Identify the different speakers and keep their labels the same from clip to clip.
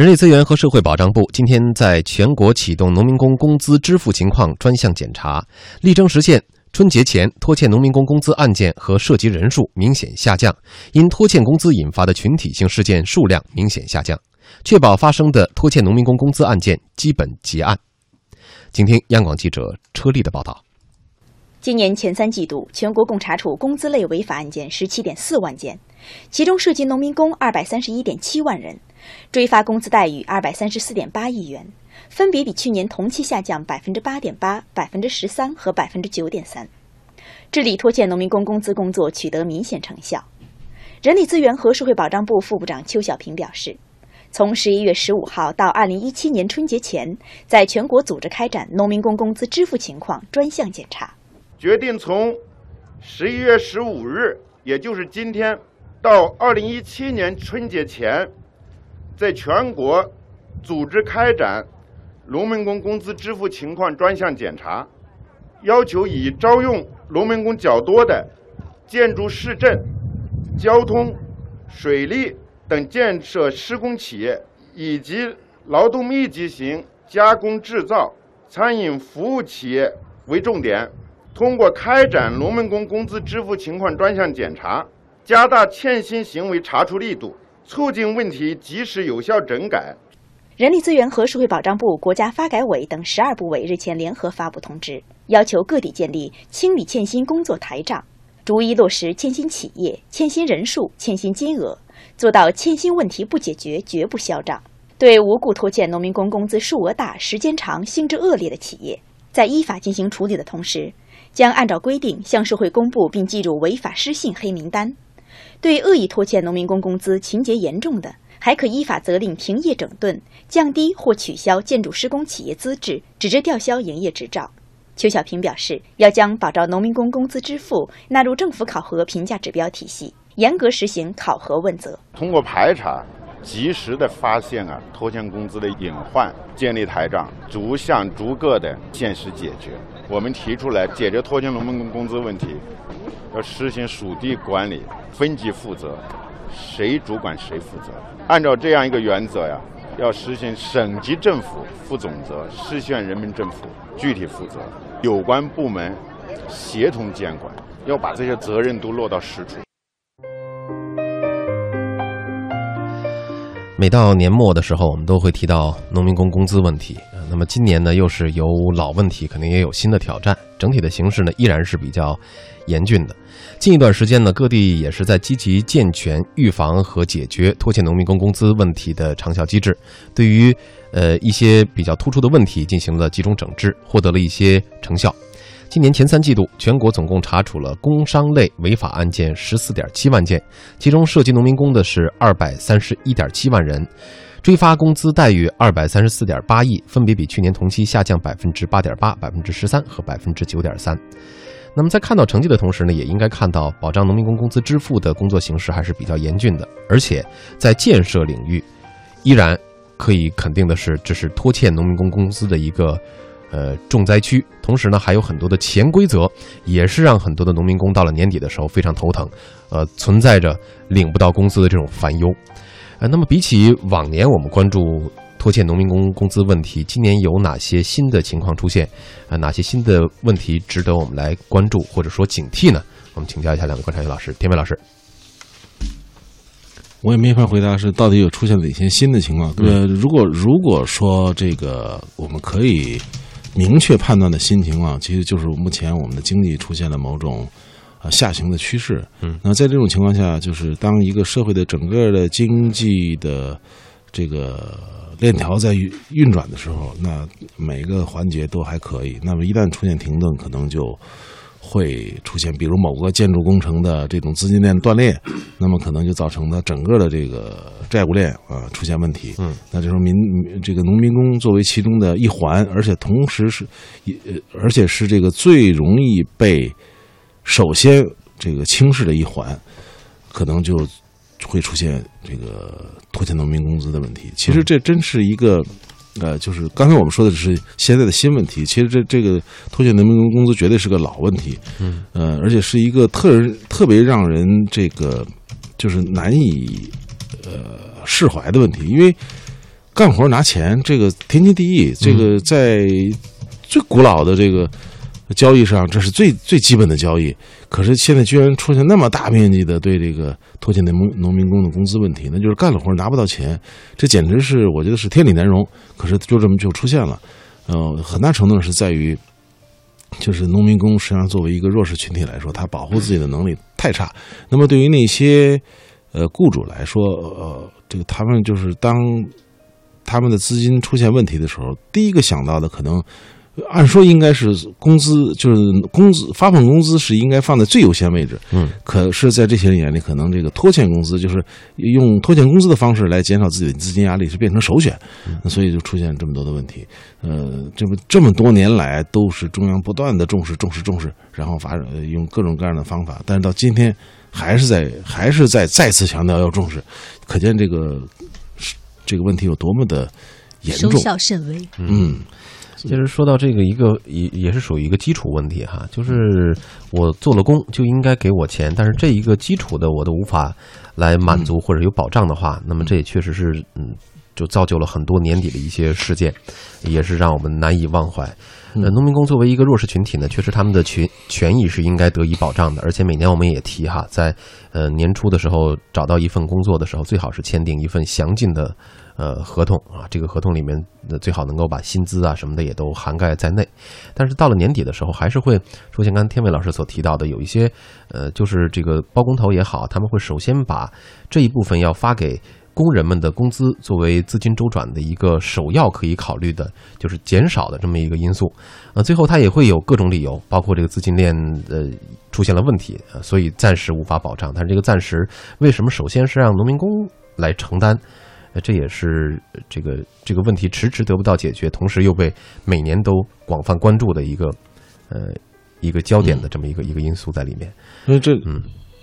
Speaker 1: 人力资源和社会保障部今天在全国启动农民工工资支付情况专项检查，力争实现春节前拖欠农民工工资案件和涉及人数明显下降，因拖欠工资引发的群体性事件数量明显下降，确保发生的拖欠农民工工资案件基本结案。请听央广记者车丽的报道。
Speaker 2: 今年前三季度，全国共查处工资类违法案件十七点四万件，其中涉及农民工二百三十一点七万人。追发工资待遇二百三十四点八亿元，分别比去年同期下降百分之八点八、百分之十三和百分之九点三。治理拖欠农民工工资工作取得明显成效。人力资源和社会保障部副部长邱小平表示，从十一月十五号到二零一七年春节前，在全国组织开展农民工工资支付情况专项检查，
Speaker 3: 决定从十一月十五日，也就是今天，到二零一七年春节前。在全国组织开展农民工工资支付情况专项检查，要求以招用农民工较多的建筑市政、交通、水利等建设施工企业，以及劳动密集型加工制造、餐饮服务企业为重点，通过开展农民工工资支付情况专项检查，加大欠薪行为查处力度。促进问题及时有效整改。
Speaker 2: 人力资源和社会保障部、国家发改委等十二部委日前联合发布通知，要求各地建立清理欠薪工作台账，逐一落实欠薪企业、欠薪人数、欠薪金额，做到欠薪问题不解决绝不销账。对无故拖欠农民工工资数额大、时间长、性质恶劣的企业，在依法进行处理的同时，将按照规定向社会公布并记入违法失信黑名单。对恶意拖欠农民工工资、情节严重的，还可依法责令停业整顿、降低或取消建筑施工企业资质，直至吊销营业执照。邱小平表示，要将保障农民工工资支付纳入政府考核评价指标体系，严格实行考核问责。
Speaker 3: 通过排查，及时的发现啊拖欠工资的隐患，建立台账，逐项逐个的现实解决。我们提出来解决拖欠农民工工资问题。要实行属地管理，分级负责，谁主管谁负责。按照这样一个原则呀，要实行省级政府负总责，市县人民政府具体负责，有关部门协同监管，要把这些责任都落到实处。
Speaker 1: 每到年末的时候，我们都会提到农民工工资问题。那么今年呢，又是有老问题，肯定也有新的挑战。整体的形势呢，依然是比较严峻的。近一段时间呢，各地也是在积极健全预防和解决拖欠农民工工资问题的长效机制，对于呃一些比较突出的问题进行了集中整治，获得了一些成效。今年前三季度，全国总共查处了工伤类违法案件十四点七万件，其中涉及农民工的是二百三十一点七万人。追发工资待遇二百三十四点八亿，分别比去年同期下降百分之八点八、百分之十三和百分之九点三。那么在看到成绩的同时呢，也应该看到保障农民工工资支付的工作形势还是比较严峻的，而且在建设领域，依然可以肯定的是，这是拖欠农民工工资的一个呃重灾区。同时呢，还有很多的潜规则，也是让很多的农民工到了年底的时候非常头疼，呃，存在着领不到工资的这种烦忧。呃，那么比起往年，我们关注拖欠农民工工资问题，今年有哪些新的情况出现？啊，哪些新的问题值得我们来关注或者说警惕呢？我们请教一下两位观察员老师，田伟老师。
Speaker 4: 我也没法回答是到底有出现哪些新的情况。呃，如果如果说这个我们可以明确判断的新情况，其实就是目前我们的经济出现了某种。啊，下行的趋势。
Speaker 1: 嗯，
Speaker 4: 那在这种情况下，就是当一个社会的整个的经济的这个链条在运转的时候，那每个环节都还可以。那么一旦出现停顿，可能就会出现，比如某个建筑工程的这种资金链断裂，那么可能就造成了整个的这个债务链啊出现问题。
Speaker 1: 嗯，
Speaker 4: 那就说民这个农民工作为其中的一环，而且同时是，也而且是这个最容易被。首先，这个轻视的一环，可能就会出现这个拖欠农民工资的问题。其实这真是一个，呃，就是刚才我们说的只是现在的新问题。其实这这个拖欠农民工工资绝对是个老问题，
Speaker 1: 嗯，
Speaker 4: 呃，而且是一个特特别让人这个就是难以呃释怀的问题，因为。干活拿钱，这个天经地义，这个在最古老的这个交易上，这是最最基本的交易。可是现在居然出现那么大面积的对这个拖欠农农民工的工资问题，那就是干了活拿不到钱，这简直是我觉得是天理难容。可是就这么就出现了，呃，很大程度上是在于，就是农民工实际上作为一个弱势群体来说，他保护自己的能力太差。那么对于那些呃雇主来说，呃，这个他们就是当他们的资金出现问题的时候，第一个想到的可能。按说应该是工资，就是工资发放工资是应该放在最优先位置。
Speaker 1: 嗯，
Speaker 4: 可是，在这些人眼里，可能这个拖欠工资，就是用拖欠工资的方式来减少自己的资金压力，是变成首选。嗯所以就出现这么多的问题。呃，这么这么多年来都是中央不断的重视、重视、重视，然后发用各种各样的方法，但是到今天还是在还是在再次强调要重视，可见这个这个问题有多么的严重，
Speaker 5: 收效甚微。
Speaker 4: 嗯。
Speaker 1: 其实说到这个，一个也也是属于一个基础问题哈，就是我做了工就应该给我钱，但是这一个基础的我都无法来满足或者有保障的话，那么这也确实是嗯，就造就了很多年底的一些事件，也是让我们难以忘怀。呃，农民工作为一个弱势群体呢，确实他们的权权益是应该得以保障的，而且每年我们也提哈，在呃年初的时候找到一份工作的时候，最好是签订一份详尽的。呃，合同啊，这个合同里面最好能够把薪资啊什么的也都涵盖在内。但是到了年底的时候，还是会出现刚才天伟老师所提到的，有一些呃，就是这个包工头也好，他们会首先把这一部分要发给工人们的工资作为资金周转的一个首要可以考虑的，就是减少的这么一个因素。呃，最后他也会有各种理由，包括这个资金链呃出现了问题啊，所以暂时无法保障。但是这个暂时为什么首先是让农民工来承担？呃这也是这个这个问题迟迟得不到解决，同时又被每年都广泛关注的一个呃一个焦点的这么一个一个因素在里面。
Speaker 4: 所以这
Speaker 1: 嗯，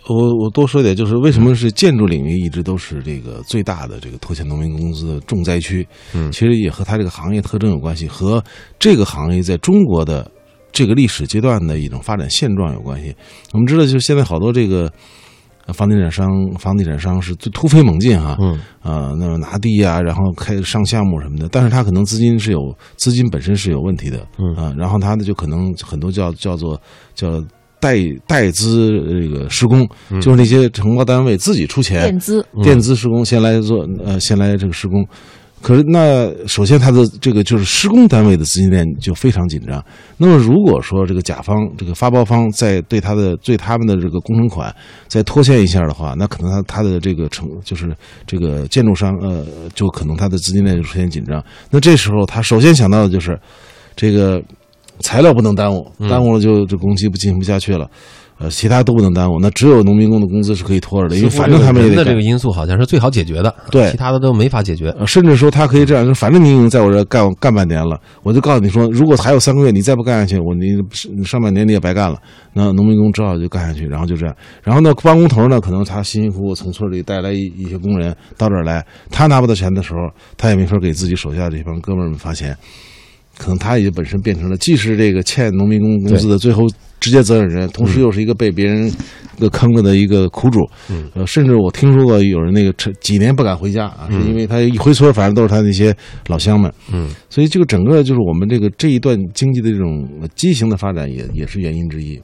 Speaker 4: 我我多说一点，就是为什么是建筑领域一直都是这个最大的这个拖欠农民工资的重灾区？
Speaker 1: 嗯，
Speaker 4: 其实也和它这个行业特征有关系，和这个行业在中国的这个历史阶段的一种发展现状有关系。我们知道，就是现在好多这个。房地产商，房地产商是最突飞猛进哈，
Speaker 1: 嗯，
Speaker 4: 啊，那么拿地啊，然后开上项目什么的，但是他可能资金是有资金本身是有问题的，
Speaker 1: 嗯
Speaker 4: 啊，然后他呢就可能很多叫叫做叫代代资这个施工，就是那些承包单位自己出钱
Speaker 5: 垫资，
Speaker 4: 垫资施工，先来做呃，先来这个施工。可是，那首先他的这个就是施工单位的资金链就非常紧张。那么，如果说这个甲方、这个发包方在对他的对他们的这个工程款再拖欠一下的话，那可能他他的这个成就是这个建筑商呃，就可能他的资金链就出现紧张。那这时候他首先想到的就是这个材料不能耽误，耽误了就这工期不进行不下去了。呃，其他都不能耽误，那只有农民工的工资是可以拖着的，因为反正他们也
Speaker 1: 的这个因素好像是最好解决的，
Speaker 4: 对，
Speaker 1: 其他的都没法解决。
Speaker 4: 甚至说他可以这样，反正你已经在我这干干半年了，我就告诉你说，如果还有三个月你再不干下去，我你上半年你也白干了。那农民工只好就干下去，然后就这样。然后呢，包工头呢，可能他辛辛苦苦从村里带来一一些工人到这儿来，他拿不到钱的时候，他也没法给自己手下这帮哥们儿们发钱。可能他也本身变成了既是这个欠农民工工资的最后直接责任人，同时又是一个被别人个坑了的一个苦主。
Speaker 1: 嗯，
Speaker 4: 呃，甚至我听说过有人那个几年不敢回家啊，是因为他一回村，反正都是他那些老乡们。
Speaker 1: 嗯，
Speaker 4: 所以这个整个就是我们这个这一段经济的这种畸形的发展，也也是原因之一。